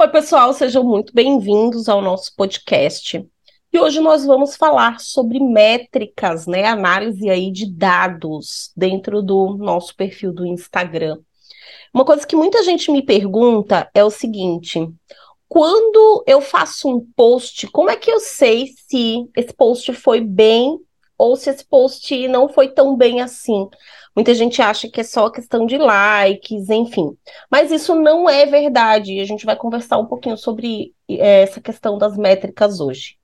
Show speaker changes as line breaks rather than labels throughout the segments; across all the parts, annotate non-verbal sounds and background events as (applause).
Oi, pessoal, sejam muito bem-vindos ao nosso podcast. E hoje nós vamos falar sobre métricas, né? Análise aí de dados dentro do nosso perfil do Instagram. Uma coisa que muita gente me pergunta é o seguinte: quando eu faço um post, como é que eu sei se esse post foi bem ou se esse post não foi tão bem assim? Muita gente acha que é só questão de likes, enfim. Mas isso não é verdade. A gente vai conversar um pouquinho sobre é, essa questão das métricas hoje.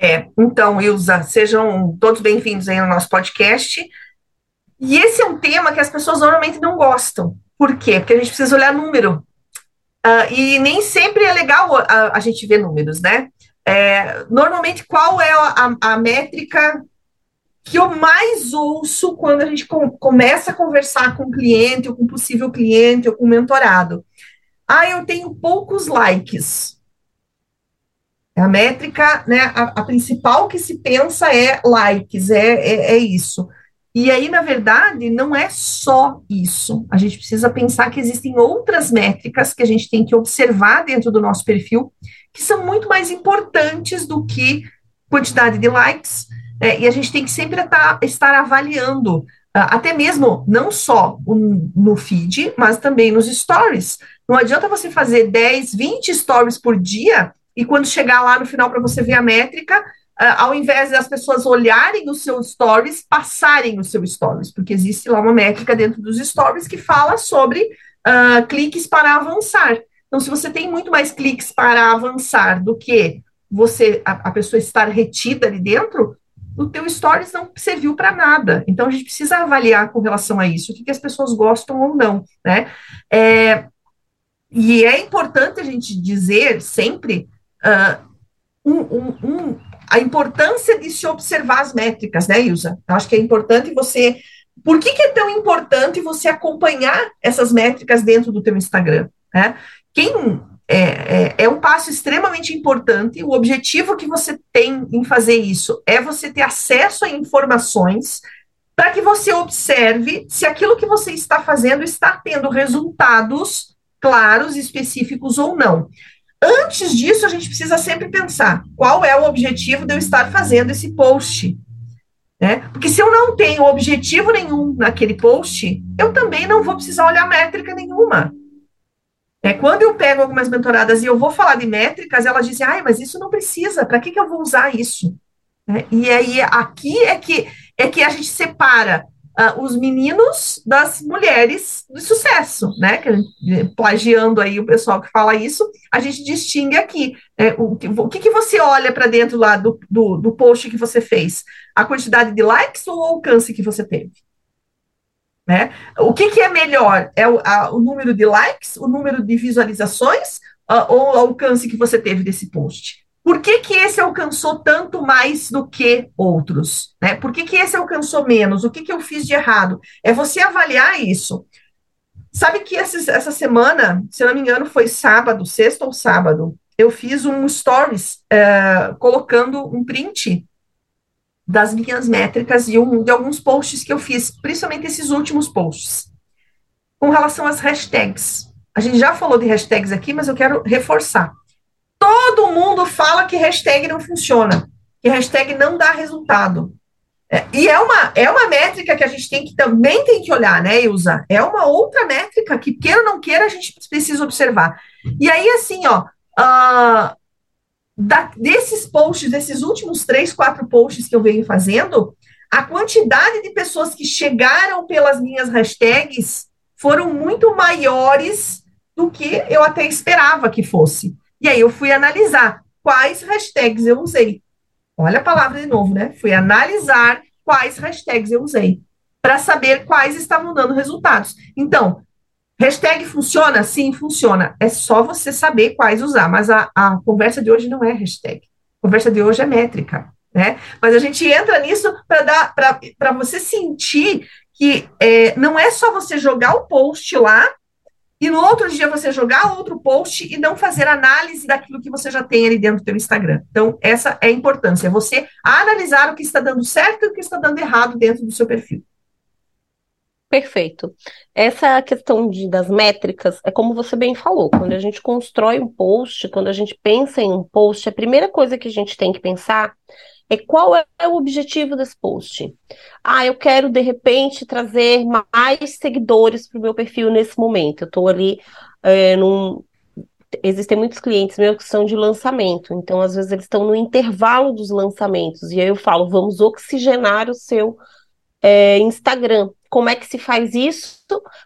É, então, Ilza, sejam todos bem-vindos aí no nosso podcast. E esse é um tema que as pessoas normalmente não gostam. Por quê? Porque a gente precisa olhar número. Uh, e nem sempre é legal a, a gente ver números, né? É, normalmente, qual é a, a, métrica que eu mais ouço quando a gente com, começa a conversar com o cliente, ou com possível cliente, ou com mentorado. Ah, eu tenho poucos likes. É a métrica, né? A, a, principal que se pensa é likes, é, é, é isso. E aí, na verdade, não é só isso. A gente precisa pensar que existem outras métricas que a gente tem que observar dentro do nosso perfil, que são muito mais importantes do que quantidade de likes, é, e a gente tem que sempre tá, estar avaliando, uh, até mesmo não só no feed, mas também nos stories. Não adianta você fazer 10, 20 stories por dia e quando chegar lá no final para você ver a métrica, ao invés das pessoas olharem os seus stories, passarem os seus stories, porque existe lá uma métrica dentro dos stories que fala sobre uh, cliques para avançar. Então, se você tem muito mais cliques para avançar do que você a, a pessoa estar retida ali dentro, o teu stories não serviu para nada. Então a gente precisa avaliar com relação a isso, o que, que as pessoas gostam ou não, né? É, e é importante a gente dizer sempre uh, um, um, a importância de se observar as métricas, né, Ilza? Eu acho que é importante você. Por que, que é tão importante você acompanhar essas métricas dentro do teu Instagram? Né? Quem é, é, é, um passo extremamente importante. O objetivo que você tem em fazer isso é você ter acesso a informações para que você observe se aquilo que você está fazendo está tendo resultados claros, específicos ou não. Antes disso, a gente precisa sempre pensar qual é o objetivo de eu estar fazendo esse post. Né? Porque se eu não tenho objetivo nenhum naquele post, eu também não vou precisar olhar métrica nenhuma. É, quando eu pego algumas mentoradas e eu vou falar de métricas, elas dizem, ai, mas isso não precisa, para que, que eu vou usar isso? É, e aí, aqui é que, é que a gente separa uh, os meninos das mulheres de sucesso, né? Que, plagiando aí o pessoal que fala isso, a gente distingue aqui. É, o, o que, que você olha para dentro lá do, do, do post que você fez? A quantidade de likes ou o alcance que você teve? Né? O que, que é melhor? É o, a, o, número de likes, o número de visualizações uh, ou o alcance que você teve desse post? Por que, que esse alcançou tanto mais do que outros? Né? Por que, que esse alcançou menos? O que, que eu fiz de errado? É você avaliar isso. Sabe que essa, essa semana, se não me engano, foi sábado, sexta ou sábado, eu fiz um stories uh, colocando um print das minhas métricas e um, de alguns posts que eu fiz, principalmente esses últimos posts. Com relação às hashtags. A gente já falou de hashtags aqui, mas eu quero reforçar. Todo mundo fala que hashtag não funciona, que hashtag não dá resultado. É, e é uma, é uma métrica que a gente tem que também tem que olhar, né, Ilza? É uma outra métrica que, queira ou não queira, a gente precisa observar. E aí, assim, ó, uh, da, desses posts, desses últimos três, quatro posts que eu venho fazendo, a quantidade de pessoas que chegaram pelas minhas hashtags foram muito maiores do que eu até esperava que fosse. E aí eu fui analisar quais hashtags eu usei. Olha a palavra de novo, né? Fui analisar quais hashtags eu usei para saber quais estavam dando resultados. Então, Hashtag funciona? Sim, funciona. É só você saber quais usar. Mas a, a conversa de hoje não é hashtag. A conversa de hoje é métrica. Né? Mas a gente entra nisso para você sentir que é, não é só você jogar o post lá e no outro dia você jogar outro post e não fazer análise daquilo que você já tem ali dentro do seu Instagram. Então, essa é a importância, é você analisar o que está dando certo e o que está dando errado dentro do seu perfil.
Perfeito. Essa questão de, das métricas é como você bem falou, quando a gente constrói um post, quando a gente pensa em um post, a primeira coisa que a gente tem que pensar é qual é o objetivo desse post. Ah, eu quero de repente trazer mais seguidores para o meu perfil nesse momento. Eu estou ali é, num. Existem muitos clientes meus que são de lançamento, então às vezes eles estão no intervalo dos lançamentos, e aí eu falo, vamos oxigenar o seu é, Instagram. Como é que se faz isso?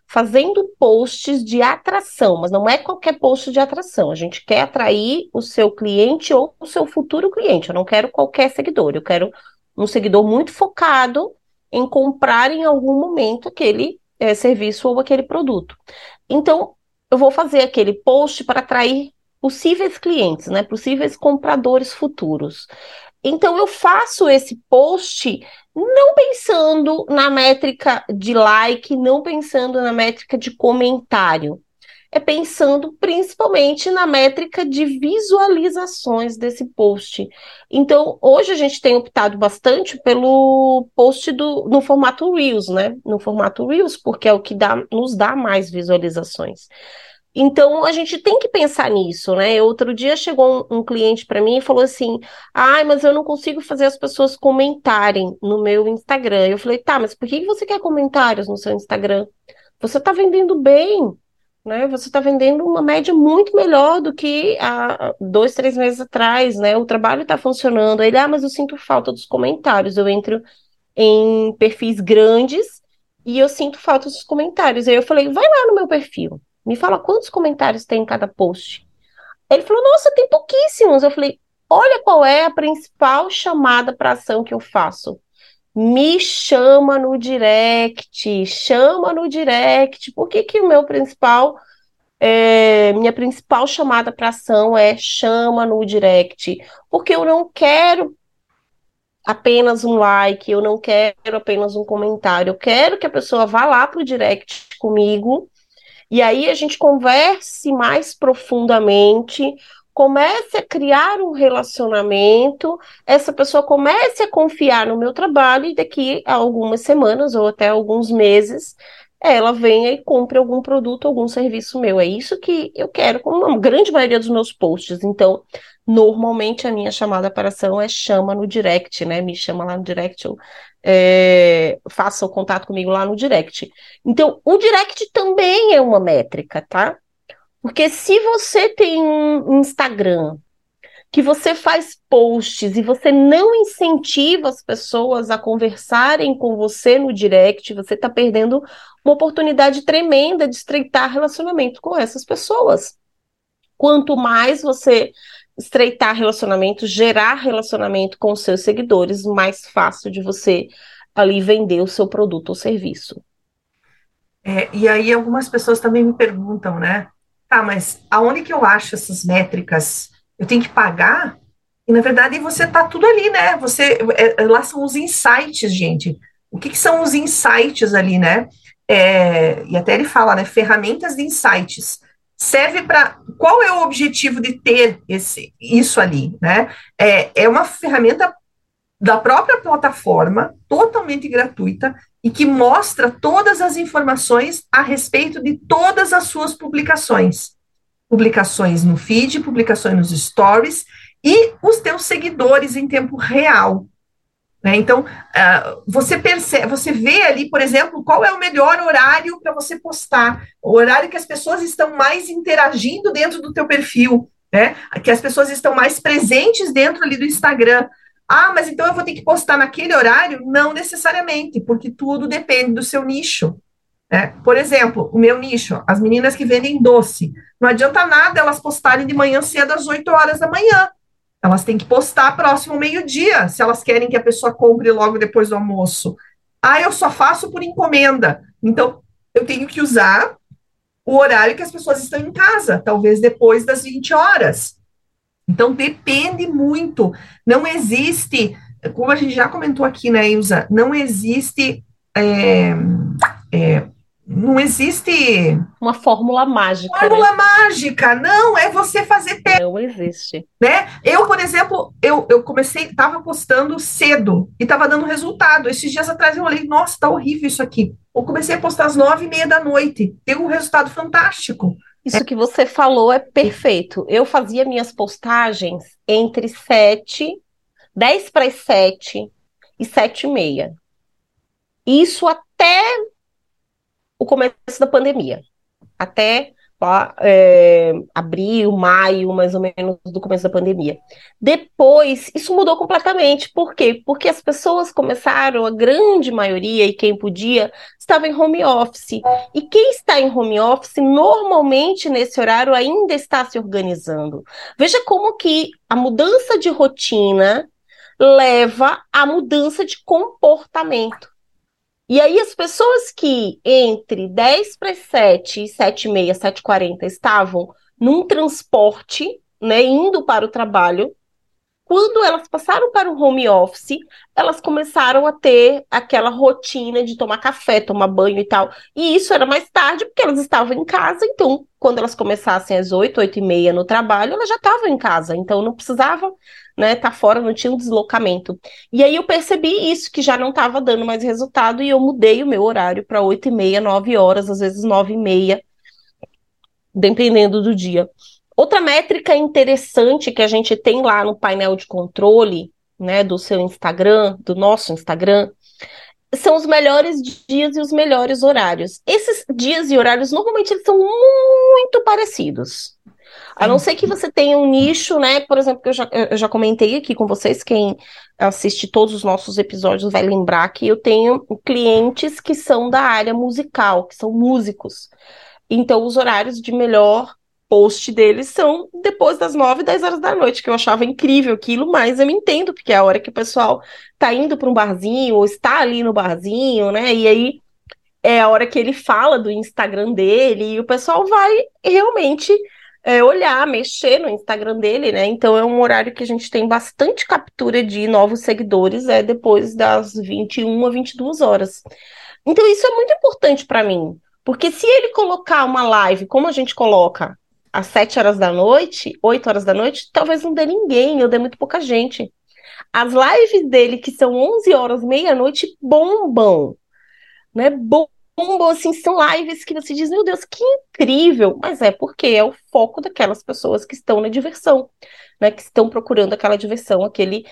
Fazendo posts de atração, mas não é qualquer post de atração. A gente quer atrair o seu cliente ou o seu futuro cliente. Eu não quero qualquer seguidor, eu quero um seguidor muito focado em comprar em algum momento aquele é, serviço ou aquele produto. Então, eu vou fazer aquele post para atrair possíveis clientes, né? Possíveis compradores futuros. Então, eu faço esse post não pensando na métrica de like, não pensando na métrica de comentário. É pensando principalmente na métrica de visualizações desse post. Então, hoje a gente tem optado bastante pelo post do, no formato Reels, né? No formato Reels, porque é o que dá, nos dá mais visualizações. Então a gente tem que pensar nisso, né? Outro dia chegou um, um cliente para mim e falou assim: "Ai, mas eu não consigo fazer as pessoas comentarem no meu Instagram". Eu falei: "Tá, mas por que você quer comentários no seu Instagram? Você está vendendo bem, né? Você está vendendo uma média muito melhor do que há dois, três meses atrás, né? O trabalho está funcionando". Ele: "Ah, mas eu sinto falta dos comentários. Eu entro em perfis grandes e eu sinto falta dos comentários". Aí eu falei: "Vai lá no meu perfil". Me fala quantos comentários tem em cada post. Ele falou: Nossa, tem pouquíssimos. Eu falei: Olha qual é a principal chamada para ação que eu faço. Me chama no direct, chama no direct. Por que, que o meu principal, é, minha principal chamada para ação é chama no direct? Porque eu não quero apenas um like, eu não quero apenas um comentário, eu quero que a pessoa vá lá para o direct comigo e aí a gente converse mais profundamente, comece a criar um relacionamento, essa pessoa comece a confiar no meu trabalho e daqui a algumas semanas ou até alguns meses ela venha e compre algum produto, algum serviço meu. É isso que eu quero com a grande maioria dos meus posts. Então, normalmente a minha chamada para ação é chama no direct, né? Me chama lá no direct, eu é, faça o contato comigo lá no direct. Então, o direct também é uma métrica, tá? Porque se você tem um Instagram que você faz posts e você não incentiva as pessoas a conversarem com você no direct, você está perdendo uma oportunidade tremenda de estreitar relacionamento com essas pessoas. Quanto mais você estreitar relacionamento, gerar relacionamento com seus seguidores, mais fácil de você ali vender o seu produto ou serviço.
É, e aí algumas pessoas também me perguntam, né? Tá, mas aonde que eu acho essas métricas? Eu tenho que pagar? E na verdade você tá tudo ali, né? Você é, lá são os insights, gente. O que, que são os insights ali, né? É, e até ele fala, né? Ferramentas de insights serve para qual é o objetivo de ter esse, isso ali, né? É, é uma ferramenta da própria plataforma, totalmente gratuita, e que mostra todas as informações a respeito de todas as suas publicações. Publicações no feed, publicações nos stories e os teus seguidores em tempo real. Né? Então, uh, você percebe, você vê ali, por exemplo, qual é o melhor horário para você postar, o horário que as pessoas estão mais interagindo dentro do teu perfil, né? Que as pessoas estão mais presentes dentro ali do Instagram. Ah, mas então eu vou ter que postar naquele horário? Não necessariamente, porque tudo depende do seu nicho. Né? Por exemplo, o meu nicho, as meninas que vendem doce. Não adianta nada elas postarem de manhã cedo às 8 horas da manhã, elas têm que postar próximo meio-dia, se elas querem que a pessoa compre logo depois do almoço. Ah, eu só faço por encomenda. Então, eu tenho que usar o horário que as pessoas estão em casa, talvez depois das 20 horas. Então, depende muito. Não existe, como a gente já comentou aqui, né, Ilza, não existe é, é, não existe
uma fórmula mágica.
Fórmula né? mágica, não, é você fazer.
Não existe.
Né? Eu, por exemplo, eu, eu comecei, estava postando cedo e estava dando resultado. Esses dias atrás eu olhei, nossa, tá horrível isso aqui. ou comecei a postar às nove e meia da noite. Deu um resultado fantástico.
Isso que você falou é perfeito. Eu fazia minhas postagens entre sete, dez para as sete e sete e meia. Isso até o começo da pandemia. Até é, abril, maio, mais ou menos, do começo da pandemia. Depois, isso mudou completamente. Por quê? Porque as pessoas começaram, a grande maioria, e quem podia, estava em home office. E quem está em home office, normalmente, nesse horário, ainda está se organizando. Veja como que a mudança de rotina leva à mudança de comportamento. E aí as pessoas que entre 10 para 7 e 7 e meia, 7 e 40 estavam num transporte, né, indo para o trabalho, quando elas passaram para o home office, elas começaram a ter aquela rotina de tomar café, tomar banho e tal. E isso era mais tarde, porque elas estavam em casa, então, quando elas começassem às 8, 8 e meia no trabalho, elas já estavam em casa, então não precisava né, tá fora, não tinha um deslocamento. E aí eu percebi isso, que já não estava dando mais resultado, e eu mudei o meu horário para 8 e meia, 9 horas, às vezes 9 e meia, dependendo do dia. Outra métrica interessante que a gente tem lá no painel de controle, né, do seu Instagram, do nosso Instagram, são os melhores dias e os melhores horários. Esses dias e horários normalmente eles são muito parecidos. A não ser que você tenha um nicho, né? Por exemplo, que eu já, eu já comentei aqui com vocês, quem assiste todos os nossos episódios vai lembrar que eu tenho clientes que são da área musical, que são músicos. Então, os horários de melhor post deles são depois das 9, 10 horas da noite, que eu achava incrível aquilo, mas eu me entendo, porque é a hora que o pessoal tá indo para um barzinho, ou está ali no barzinho, né? E aí é a hora que ele fala do Instagram dele, e o pessoal vai realmente é, olhar, mexer no Instagram dele, né? Então é um horário que a gente tem bastante captura de novos seguidores, é depois das 21 a 22 horas. Então isso é muito importante para mim, porque se ele colocar uma live, como a gente coloca, às 7 horas da noite, 8 horas da noite, talvez não dê ninguém, eu dê muito pouca gente. As lives dele, que são 11 horas, meia-noite, bombam, né? Bombam, assim, são lives que você diz, meu Deus, que incrível! Mas é porque é o foco daquelas pessoas que estão na diversão, né? Que estão procurando aquela diversão, aquele.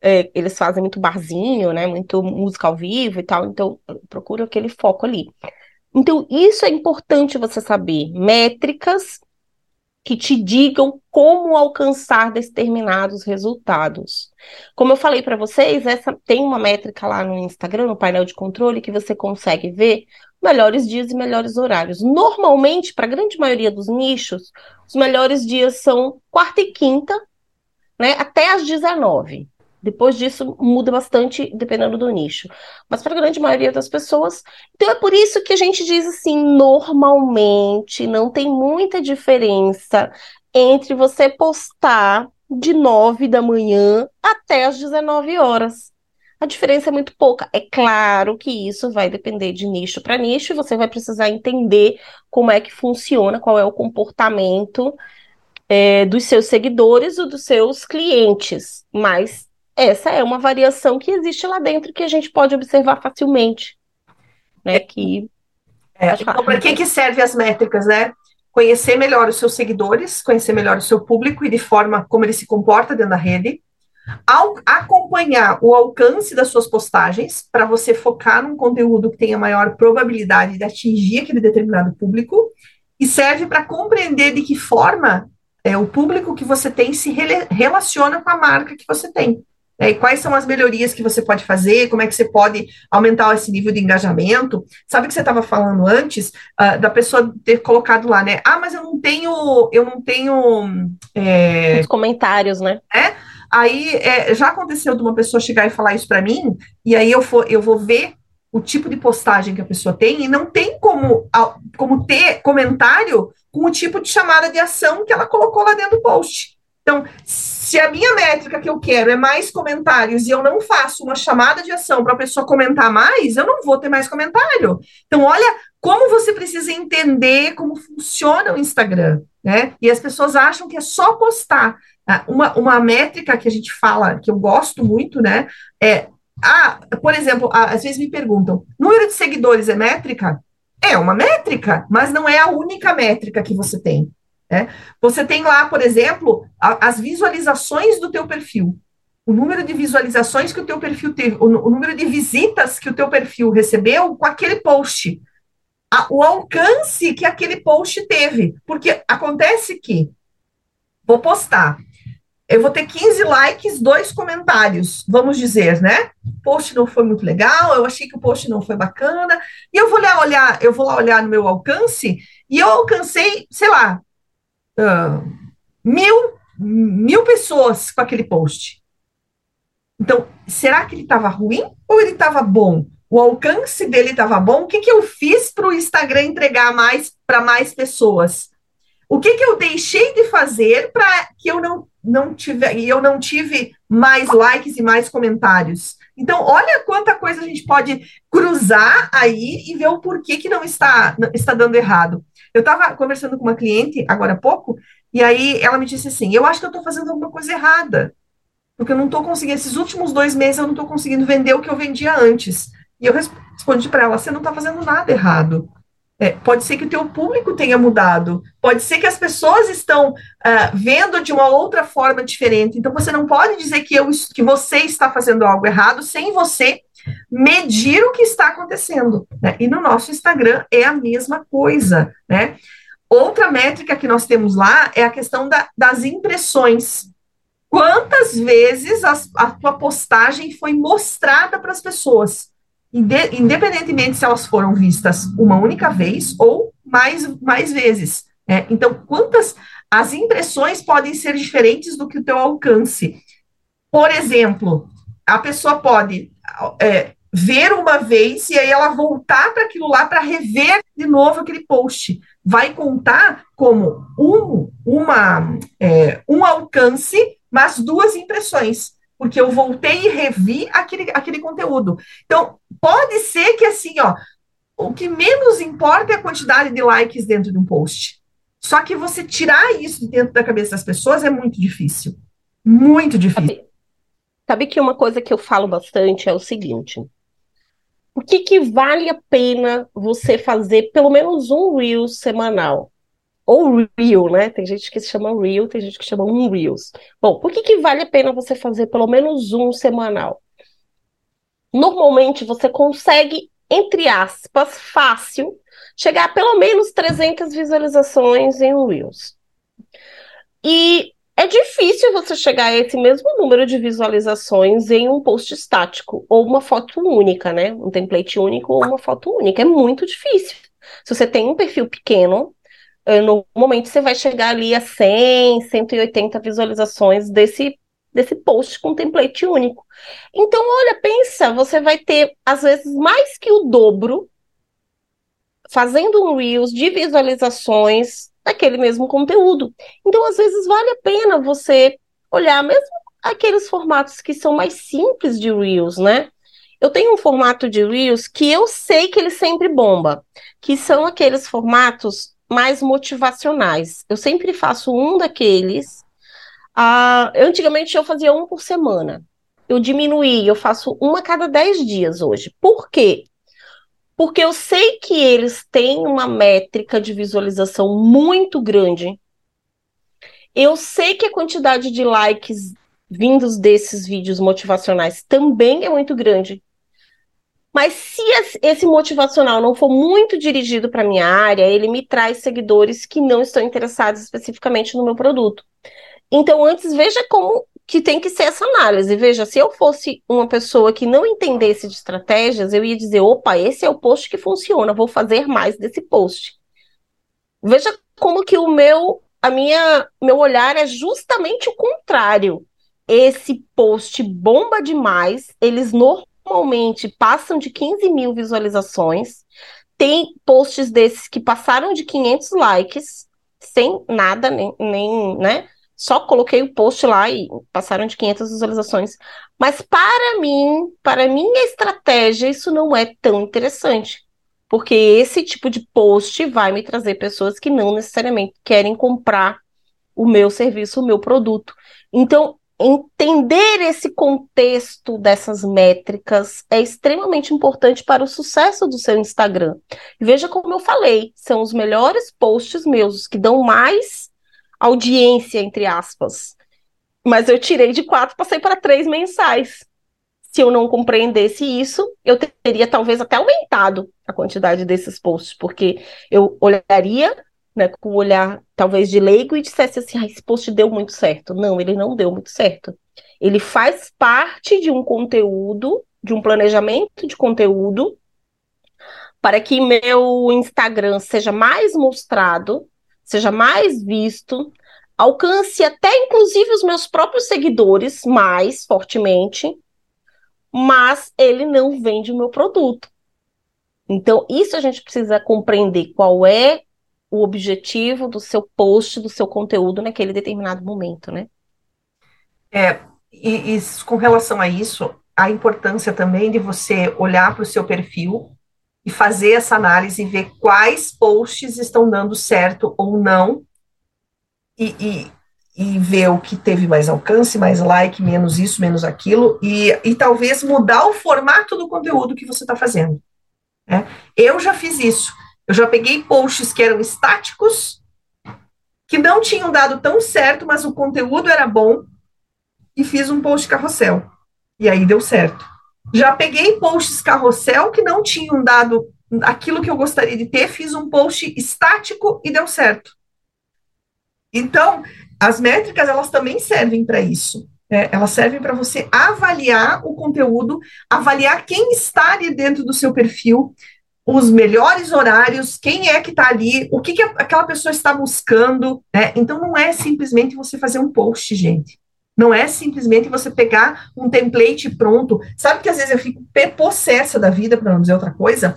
É, eles fazem muito barzinho, né? Muito música ao vivo e tal, então procura aquele foco ali. Então, isso é importante você saber. Métricas que te digam como alcançar determinados resultados. Como eu falei para vocês, essa tem uma métrica lá no Instagram, no painel de controle, que você consegue ver melhores dias e melhores horários. Normalmente, para a grande maioria dos nichos, os melhores dias são quarta e quinta, né, até às 19. Depois disso, muda bastante dependendo do nicho. Mas para a grande maioria das pessoas. Então, é por isso que a gente diz assim: normalmente não tem muita diferença entre você postar de 9 da manhã até as 19 horas. A diferença é muito pouca. É claro que isso vai depender de nicho para nicho, e você vai precisar entender como é que funciona, qual é o comportamento é, dos seus seguidores ou dos seus clientes. Mas essa é uma variação que existe lá dentro que a gente pode observar facilmente. Né, que...
É, então, para que, que servem as métricas, né? Conhecer melhor os seus seguidores, conhecer melhor o seu público e de forma como ele se comporta dentro da rede, ao acompanhar o alcance das suas postagens, para você focar num conteúdo que tenha maior probabilidade de atingir aquele determinado público, e serve para compreender de que forma é, o público que você tem se relaciona com a marca que você tem. É, e quais são as melhorias que você pode fazer, como é que você pode aumentar esse nível de engajamento. Sabe que você estava falando antes uh, da pessoa ter colocado lá, né? Ah, mas eu não tenho, eu não tenho.
É... Os comentários, né?
É? Aí é, já aconteceu de uma pessoa chegar e falar isso para mim, e aí eu, for, eu vou ver o tipo de postagem que a pessoa tem, e não tem como, como ter comentário com o tipo de chamada de ação que ela colocou lá dentro do post. Então, se a minha métrica que eu quero é mais comentários e eu não faço uma chamada de ação para a pessoa comentar mais, eu não vou ter mais comentário. Então, olha como você precisa entender como funciona o Instagram, né? E as pessoas acham que é só postar. Ah, uma, uma métrica que a gente fala, que eu gosto muito, né? É ah, por exemplo, às vezes me perguntam: número de seguidores é métrica? É uma métrica, mas não é a única métrica que você tem. Né? Você tem lá, por exemplo, a, as visualizações do teu perfil. O número de visualizações que o teu perfil teve, o, o número de visitas que o teu perfil recebeu com aquele post. A, o alcance que aquele post teve. Porque acontece que vou postar eu vou ter 15 likes, dois comentários, vamos dizer, né? Post não foi muito legal, eu achei que o post não foi bacana, e eu vou lá olhar, eu vou lá olhar no meu alcance, e eu alcancei, sei lá, uh, mil, mil pessoas com aquele post. Então, será que ele estava ruim ou ele estava bom? O alcance dele estava bom? O que, que eu fiz para o Instagram entregar mais para mais pessoas? O que, que eu deixei de fazer para que eu não não tive, e eu não tive mais likes e mais comentários. Então, olha quanta coisa a gente pode cruzar aí e ver o porquê que não está, está dando errado. Eu estava conversando com uma cliente agora há pouco, e aí ela me disse assim: Eu acho que eu estou fazendo alguma coisa errada, porque eu não estou conseguindo, esses últimos dois meses eu não estou conseguindo vender o que eu vendia antes. E eu respondi para ela: Você não está fazendo nada errado. É, pode ser que o teu público tenha mudado, pode ser que as pessoas estão uh, vendo de uma outra forma diferente. Então você não pode dizer que, eu, que você está fazendo algo errado sem você medir o que está acontecendo. Né? E no nosso Instagram é a mesma coisa. Né? Outra métrica que nós temos lá é a questão da, das impressões. Quantas vezes a, a tua postagem foi mostrada para as pessoas? independentemente se elas foram vistas uma única vez ou mais, mais vezes. Né? Então, quantas as impressões podem ser diferentes do que o teu alcance. Por exemplo, a pessoa pode é, ver uma vez e aí ela voltar para aquilo lá para rever de novo aquele post. Vai contar como um, uma, é, um alcance, mas duas impressões porque eu voltei e revi aquele, aquele conteúdo. Então, pode ser que assim, ó, o que menos importa é a quantidade de likes dentro de um post. Só que você tirar isso de dentro da cabeça das pessoas é muito difícil. Muito difícil.
Sabe, que uma coisa que eu falo bastante é o seguinte: o que, que vale a pena você fazer pelo menos um reel semanal? ou Reel, né? Tem gente que se chama Reel, tem gente que chama um Reels. Bom, por que, que vale a pena você fazer pelo menos um semanal? Normalmente você consegue, entre aspas, fácil, chegar a pelo menos 300 visualizações em um Reels. E é difícil você chegar a esse mesmo número de visualizações em um post estático ou uma foto única, né? Um template único ou uma foto única. É muito difícil. Se você tem um perfil pequeno, eh, normalmente você vai chegar ali a 100, 180 visualizações desse, desse post com template único. Então, olha, pensa, você vai ter, às vezes, mais que o dobro fazendo um Reels de visualizações daquele mesmo conteúdo. Então, às vezes, vale a pena você olhar mesmo aqueles formatos que são mais simples de Reels, né? Eu tenho um formato de Reels que eu sei que ele sempre bomba, que são aqueles formatos mais motivacionais. Eu sempre faço um daqueles. Uh, antigamente eu fazia um por semana. Eu diminuí, eu faço uma a cada dez dias hoje. Por quê? Porque eu sei que eles têm uma métrica de visualização muito grande. Eu sei que a quantidade de likes vindos desses vídeos motivacionais também é muito grande. Mas se esse motivacional não for muito dirigido para minha área, ele me traz seguidores que não estão interessados especificamente no meu produto. Então, antes veja como que tem que ser essa análise. Veja, se eu fosse uma pessoa que não entendesse de estratégias, eu ia dizer, opa, esse é o post que funciona, vou fazer mais desse post. Veja como que o meu, a minha, meu olhar é justamente o contrário. Esse post bomba demais, eles normalmente passam de 15 mil visualizações. Tem posts desses que passaram de 500 likes, sem nada, nem, nem né? Só coloquei o post lá e passaram de 500 visualizações. Mas para mim, para minha estratégia, isso não é tão interessante. Porque esse tipo de post vai me trazer pessoas que não necessariamente querem comprar o meu serviço, o meu produto. Então, entender esse contexto dessas métricas é extremamente importante para o sucesso do seu Instagram. Veja como eu falei, são os melhores posts meus, os que dão mais audiência, entre aspas. Mas eu tirei de quatro, passei para três mensais. Se eu não compreendesse isso, eu teria talvez até aumentado a quantidade desses posts, porque eu olharia né, com o olhar talvez de leigo e dissesse assim, ah, esse post deu muito certo. Não, ele não deu muito certo. Ele faz parte de um conteúdo, de um planejamento de conteúdo, para que meu Instagram seja mais mostrado, seja mais visto, alcance até inclusive os meus próprios seguidores mais fortemente, mas ele não vende o meu produto. Então, isso a gente precisa compreender qual é o objetivo do seu post, do seu conteúdo naquele determinado momento, né?
É, e, e com relação a isso, a importância também de você olhar para o seu perfil e fazer essa análise e ver quais posts estão dando certo ou não, e, e, e, ver o que teve mais alcance, mais like, menos isso, menos aquilo, e, e talvez mudar o formato do conteúdo que você está fazendo. Né? Eu já fiz isso. Eu já peguei posts que eram estáticos, que não tinham dado tão certo, mas o conteúdo era bom, e fiz um post carrossel. E aí deu certo. Já peguei posts carrossel que não tinham dado aquilo que eu gostaria de ter, fiz um post estático e deu certo. Então, as métricas, elas também servem para isso. Né? Elas servem para você avaliar o conteúdo, avaliar quem está ali dentro do seu perfil, os melhores horários, quem é que está ali, o que, que aquela pessoa está buscando. Né? Então, não é simplesmente você fazer um post, gente. Não é simplesmente você pegar um template pronto. Sabe que às vezes eu fico possessa da vida, para não dizer outra coisa,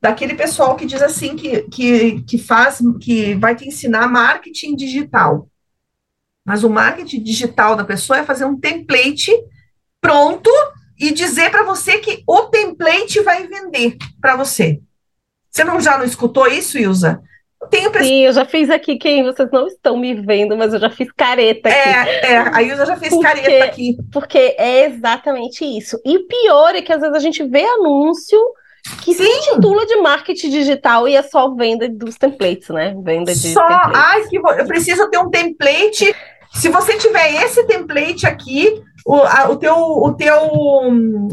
daquele pessoal que diz assim que, que, que faz, que vai te ensinar marketing digital. Mas o marketing digital da pessoa é fazer um template pronto e dizer para você que o template vai vender para você. Você não já não escutou isso, Ilza?
Tenho Sim, eu já fiz aqui, quem vocês não estão me vendo, mas eu já fiz careta aqui.
É, é a Ilza já fez porque, careta aqui.
Porque é exatamente isso. E o pior é que às vezes a gente vê anúncio que Sim. se intitula de marketing digital e é só venda dos templates, né? Venda de
Só, templates. ai, que eu preciso ter um template. Se você tiver esse template aqui, o, a, o teu, o teu,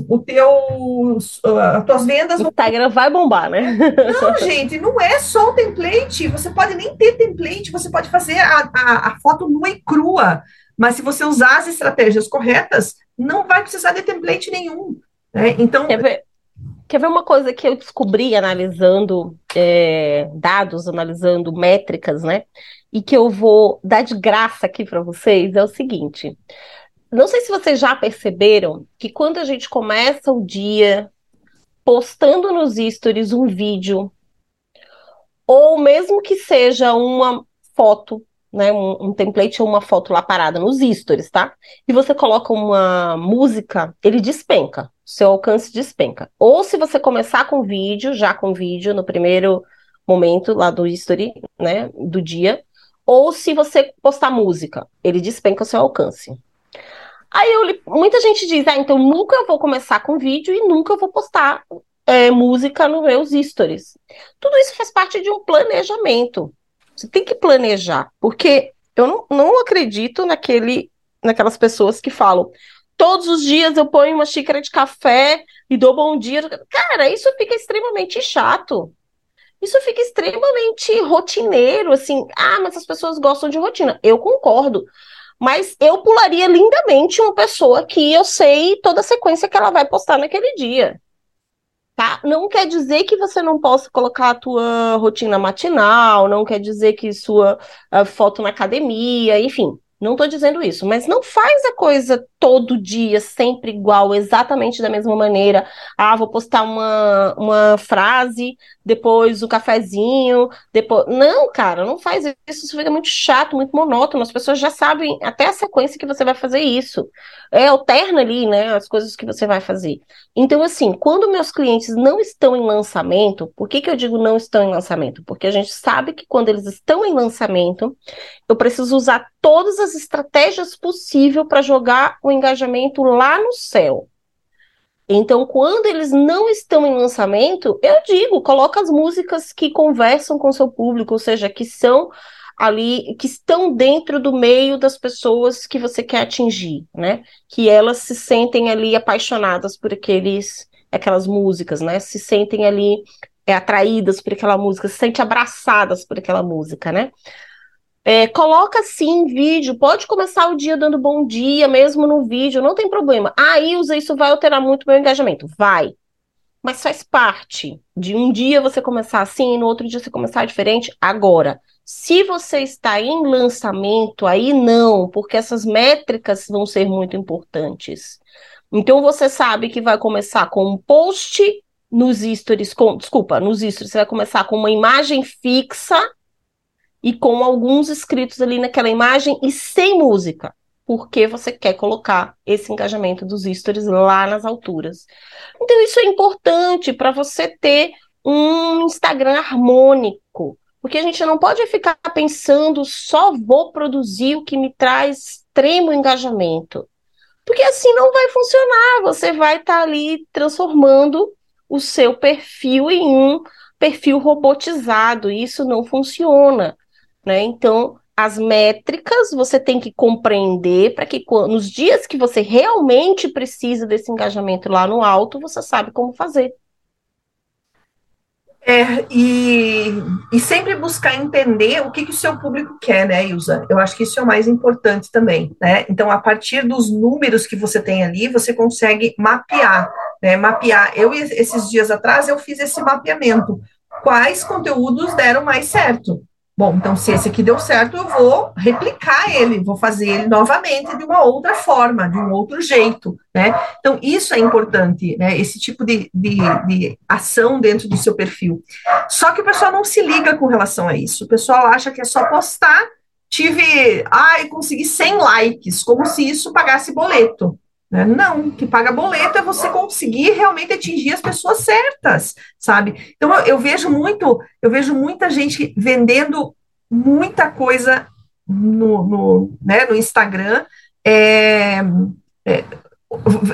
o teu, as tuas vendas.
O Instagram vai bombar, né?
Não, gente, não é só o template. Você pode nem ter template, você pode fazer a, a, a foto nua e crua. Mas se você usar as estratégias corretas, não vai precisar de template nenhum. Né? Então.
Quer ver, quer ver uma coisa que eu descobri analisando é, dados, analisando métricas, né? E que eu vou dar de graça aqui para vocês é o seguinte. Não sei se vocês já perceberam que quando a gente começa o dia postando nos stories um vídeo, ou mesmo que seja uma foto, né, um, um, template ou uma foto lá parada nos stories, tá? E você coloca uma música, ele despenca, seu alcance despenca. Ou se você começar com vídeo, já com vídeo no primeiro momento lá do history, né, do dia, ou se você postar música, ele despenca o seu alcance. Aí eu, muita gente diz, ah, então nunca eu vou começar com vídeo e nunca eu vou postar é, música nos meus stories. Tudo isso faz parte de um planejamento. Você tem que planejar, porque eu não, não acredito naquele, naquelas pessoas que falam todos os dias eu ponho uma xícara de café e dou bom dia. Cara, isso fica extremamente chato. Isso fica extremamente rotineiro, assim. Ah, mas as pessoas gostam de rotina. Eu concordo. Mas eu pularia lindamente uma pessoa que eu sei toda a sequência que ela vai postar naquele dia. Tá? Não quer dizer que você não possa colocar a tua rotina matinal, não quer dizer que sua uh, foto na academia, enfim, não estou dizendo isso, mas não faz a coisa todo dia, sempre igual, exatamente da mesma maneira. Ah, vou postar uma, uma frase, depois o cafezinho, depois. Não, cara, não faz isso, isso fica muito chato, muito monótono. As pessoas já sabem até a sequência que você vai fazer isso. É alterna ali, né, as coisas que você vai fazer. Então, assim, quando meus clientes não estão em lançamento, por que, que eu digo não estão em lançamento? Porque a gente sabe que quando eles estão em lançamento, eu preciso usar todas as as estratégias possíveis para jogar o engajamento lá no céu. Então, quando eles não estão em lançamento, eu digo, coloca as músicas que conversam com seu público, ou seja, que são ali, que estão dentro do meio das pessoas que você quer atingir, né? Que elas se sentem ali apaixonadas por aqueles, aquelas músicas, né? Se sentem ali é, atraídas por aquela música, se sentem abraçadas por aquela música, né? É, coloca sim vídeo, pode começar o dia dando bom dia, mesmo no vídeo, não tem problema. Ah, Ilza, isso vai alterar muito o meu engajamento. Vai. Mas faz parte de um dia você começar assim, no outro dia você começar diferente. Agora, se você está em lançamento, aí não, porque essas métricas vão ser muito importantes. Então você sabe que vai começar com um post nos stories, com, desculpa, nos stories, você vai começar com uma imagem fixa e com alguns inscritos ali naquela imagem e sem música, porque você quer colocar esse engajamento dos stories lá nas alturas. Então, isso é importante para você ter um Instagram harmônico, porque a gente não pode ficar pensando só vou produzir o que me traz extremo engajamento. Porque assim não vai funcionar, você vai estar tá ali transformando o seu perfil em um perfil robotizado, isso não funciona. Né? Então, as métricas você tem que compreender para que nos dias que você realmente precisa desse engajamento lá no alto, você sabe como fazer.
É, e, e sempre buscar entender o que, que o seu público quer, né, Ilza? Eu acho que isso é o mais importante também, né? Então, a partir dos números que você tem ali, você consegue mapear, né? Mapear. Eu, esses dias atrás, eu fiz esse mapeamento. Quais conteúdos deram mais certo? Bom, então se esse aqui deu certo, eu vou replicar ele, vou fazer ele novamente de uma outra forma, de um outro jeito, né? Então, isso é importante, né? Esse tipo de, de, de ação dentro do seu perfil. Só que o pessoal não se liga com relação a isso. O pessoal acha que é só postar, tive, ai, consegui 100 likes, como se isso pagasse boleto. Né? Não, que paga boleto é você conseguir realmente atingir as pessoas certas, sabe? Então eu, eu, vejo muito, eu vejo muita gente vendendo muita coisa no, no, né, no Instagram, é, é,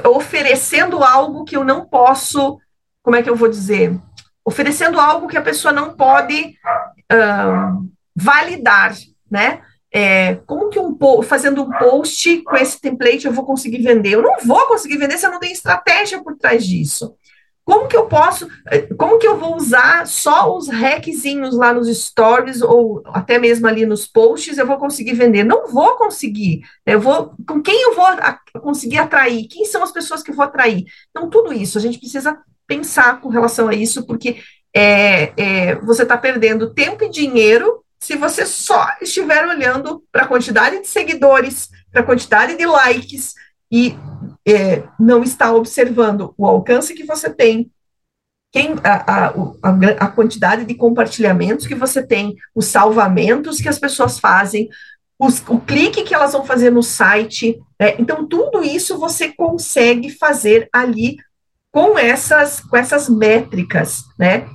oferecendo algo que eu não posso, como é que eu vou dizer? Oferecendo algo que a pessoa não pode uh, validar, né? É, como que um fazendo um post com esse template eu vou conseguir vender? Eu não vou conseguir vender se eu não tenho estratégia por trás disso. Como que eu posso, é, como que eu vou usar só os hackzinhos lá nos stories ou até mesmo ali nos posts eu vou conseguir vender? Não vou conseguir. Eu vou, com quem eu vou conseguir atrair? Quem são as pessoas que eu vou atrair? Então, tudo isso, a gente precisa pensar com relação a isso, porque é, é, você está perdendo tempo e dinheiro se você só estiver olhando para a quantidade de seguidores, para a quantidade de likes e é, não está observando o alcance que você tem, quem, a, a, a, quantidade de compartilhamentos que você tem, os salvamentos que as pessoas fazem, os, o clique que elas vão fazer no site. Né? Então, tudo isso você consegue fazer ali com essas, com essas métricas, né?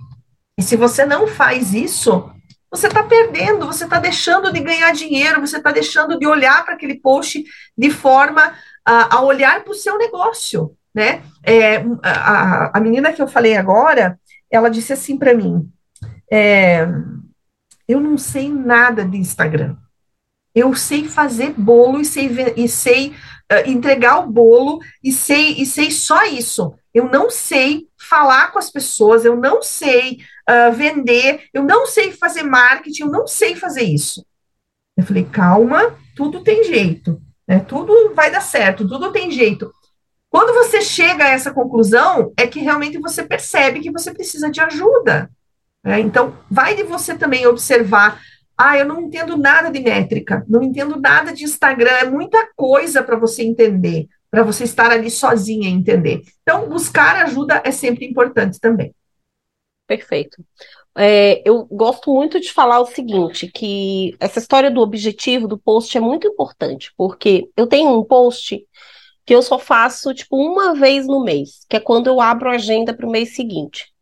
E se você não faz isso, você está perdendo, você está deixando de ganhar dinheiro, você está deixando de olhar para aquele post de forma a, a olhar para o seu negócio, né? É, a, a menina que eu falei agora, ela disse assim para mim: é, eu não sei nada de Instagram. Eu sei fazer bolo e sei, e sei uh, entregar o bolo e sei, e sei só isso. Eu não sei falar com as pessoas, eu não sei uh, vender, eu não sei fazer marketing, eu não sei fazer isso. Eu falei, calma, tudo tem jeito, né? Tudo vai dar certo, tudo tem jeito. Quando você chega a essa conclusão, é que realmente você percebe que você precisa de ajuda. Né? Então, vai de você também observar. Ah, eu não entendo nada de métrica, não entendo nada de Instagram, é muita coisa para você entender, para você estar ali sozinha e entender. Então, buscar ajuda é sempre importante também.
Perfeito. É, eu gosto muito de falar o seguinte, que essa história do objetivo do post é muito importante, porque eu tenho um post que eu só faço, tipo, uma vez no mês, que é quando eu abro a agenda para o mês seguinte.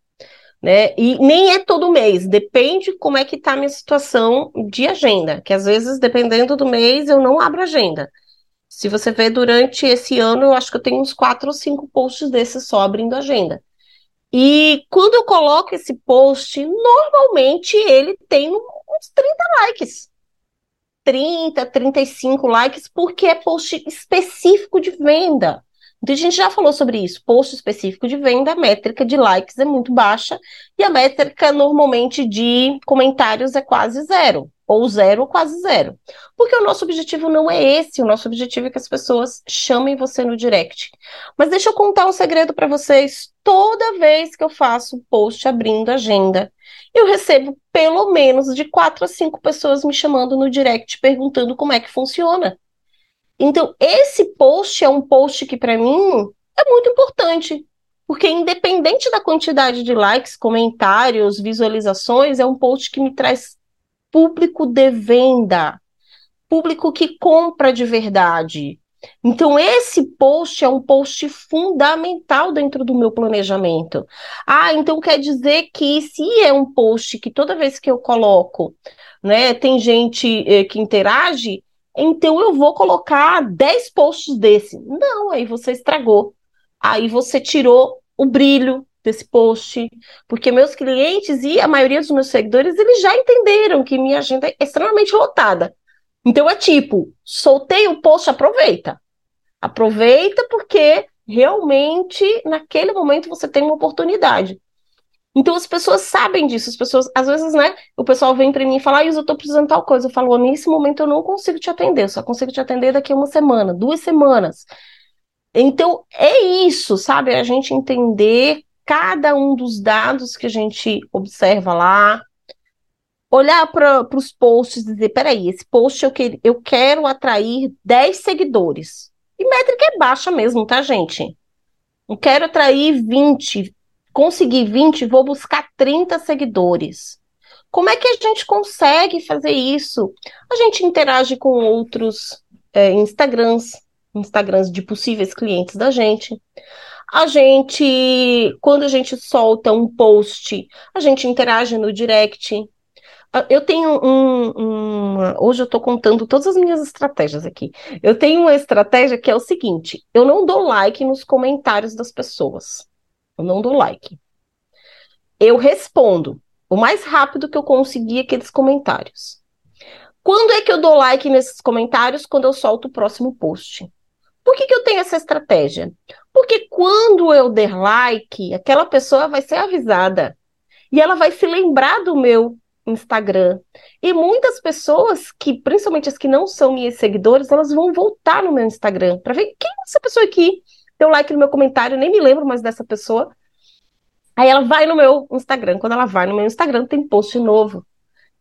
né? E nem é todo mês, depende como é que tá a minha situação de agenda, que às vezes, dependendo do mês, eu não abro agenda. Se você ver durante esse ano, eu acho que eu tenho uns quatro ou cinco posts desses só abrindo agenda. E quando eu coloco esse post, normalmente ele tem uns 30 likes. 30, 35 likes, porque é post específico de venda. Então, a gente já falou sobre isso. Post específico de venda, a métrica de likes é muito baixa e a métrica normalmente de comentários é quase zero, ou zero ou quase zero. Porque o nosso objetivo não é esse, o nosso objetivo é que as pessoas chamem você no direct. Mas deixa eu contar um segredo para vocês. Toda vez que eu faço post abrindo agenda, eu recebo pelo menos de quatro a cinco pessoas me chamando no direct perguntando como é que funciona. Então, esse post é um post que, para mim, é muito importante. Porque, independente da quantidade de likes, comentários, visualizações, é um post que me traz público de venda, público que compra de verdade. Então, esse post é um post fundamental dentro do meu planejamento. Ah, então quer dizer que se é um post que toda vez que eu coloco, né, tem gente eh, que interage, então eu vou colocar 10 posts desse. Não, aí você estragou. Aí você tirou o brilho desse post, porque meus clientes e a maioria dos meus seguidores, eles já entenderam que minha agenda é extremamente lotada. Então é tipo, soltei o post, aproveita. Aproveita porque realmente naquele momento você tem uma oportunidade. Então as pessoas sabem disso, as pessoas, às vezes, né, o pessoal vem para mim e fala, ah, eu tô precisando tal coisa. Eu falo, nesse momento eu não consigo te atender, só consigo te atender daqui a uma semana, duas semanas. Então é isso, sabe? A gente entender cada um dos dados que a gente observa lá, olhar para os posts e dizer, peraí, esse post eu, que, eu quero atrair 10 seguidores. E métrica é baixa mesmo, tá, gente? Eu quero atrair 20, conseguir 20, vou buscar 30 seguidores. Como é que a gente consegue fazer isso? A gente interage com outros é, Instagrams, Instagrams de possíveis clientes da gente. A gente, quando a gente solta um post, a gente interage no direct. Ah, eu tenho um, um hoje eu estou contando todas as minhas estratégias aqui. Eu tenho uma estratégia que é o seguinte: eu não dou like nos comentários das pessoas. Eu não dou like. Eu respondo o mais rápido que eu conseguir aqueles comentários. Quando é que eu dou like nesses comentários? Quando eu solto o próximo post. Por que, que eu tenho essa estratégia? Porque quando eu der like, aquela pessoa vai ser avisada. E ela vai se lembrar do meu Instagram. E muitas pessoas que, principalmente as que não são minhas seguidoras, elas vão voltar no meu Instagram para ver quem é essa pessoa aqui. Deu like no meu comentário, nem me lembro mais dessa pessoa. Aí ela vai no meu Instagram. Quando ela vai no meu Instagram, tem post novo.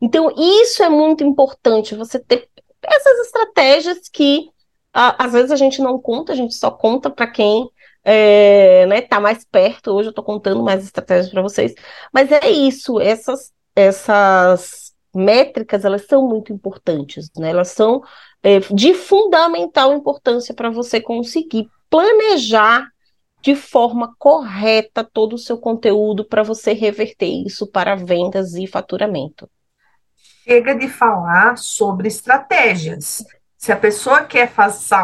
Então, isso é muito importante, você ter essas estratégias que às vezes a gente não conta, a gente só conta para quem é, né, tá mais perto. Hoje eu estou contando mais estratégias para vocês. Mas é isso, essas, essas métricas, elas são muito importantes, né? Elas são é, de fundamental importância para você conseguir planejar de forma correta todo o seu conteúdo para você reverter isso para vendas e faturamento.
Chega de falar sobre estratégias. Se a pessoa quer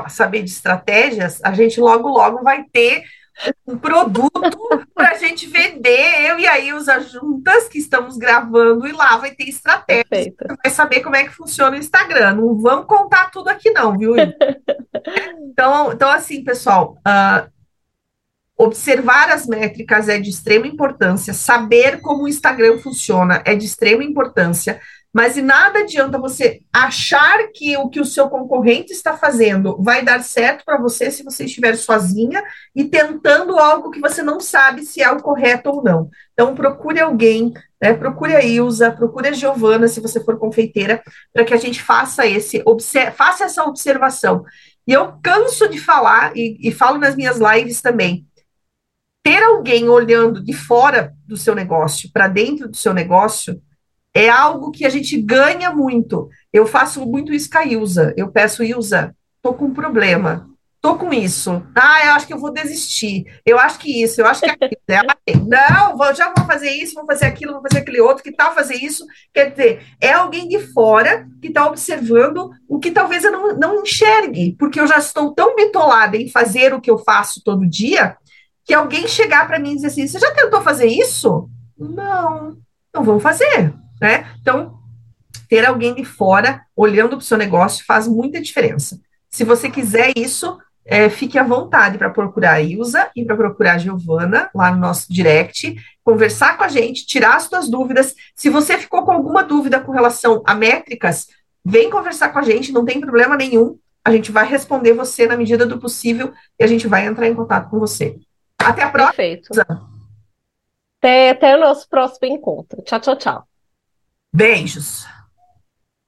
saber de estratégias, a gente logo, logo vai ter um produto (laughs) para a gente vender, eu e a Ilza juntas, que estamos gravando, e lá vai ter estratégia. Vai saber como é que funciona o Instagram. Não vamos contar tudo aqui, não, viu? (laughs) então, então, assim, pessoal, uh, Observar as métricas é de extrema importância, saber como o Instagram funciona é de extrema importância, mas de nada adianta você achar que o que o seu concorrente está fazendo vai dar certo para você se você estiver sozinha e tentando algo que você não sabe se é o correto ou não. Então, procure alguém, né, procure a Ilza, procure a Giovana, se você for confeiteira, para que a gente faça, esse, faça essa observação. E eu canso de falar, e, e falo nas minhas lives também, ter alguém olhando de fora do seu negócio para dentro do seu negócio é algo que a gente ganha muito. Eu faço muito isso com a Ilza. Eu peço, Ilza, estou com um problema. tô com isso. Ah, eu acho que eu vou desistir. Eu acho que isso, eu acho que aquilo. (laughs) Não, vou, já vou fazer isso, vou fazer aquilo, vou fazer aquele outro, que tal fazer isso? Quer dizer, é alguém de fora que está observando o que talvez eu não, não enxergue, porque eu já estou tão bitolada em fazer o que eu faço todo dia, que alguém chegar para mim e dizer assim: você já tentou fazer isso? Não, não vamos fazer. Né? Então, ter alguém de fora olhando para o seu negócio faz muita diferença. Se você quiser isso, é, fique à vontade para procurar a Ilza e para procurar a Giovana lá no nosso direct, conversar com a gente, tirar as suas dúvidas. Se você ficou com alguma dúvida com relação a métricas, vem conversar com a gente, não tem problema nenhum. A gente vai responder você na medida do possível e a gente vai entrar em contato com você. Até a próxima.
Perfeito. Até, até o nosso próximo encontro. Tchau, tchau, tchau.
Beijos.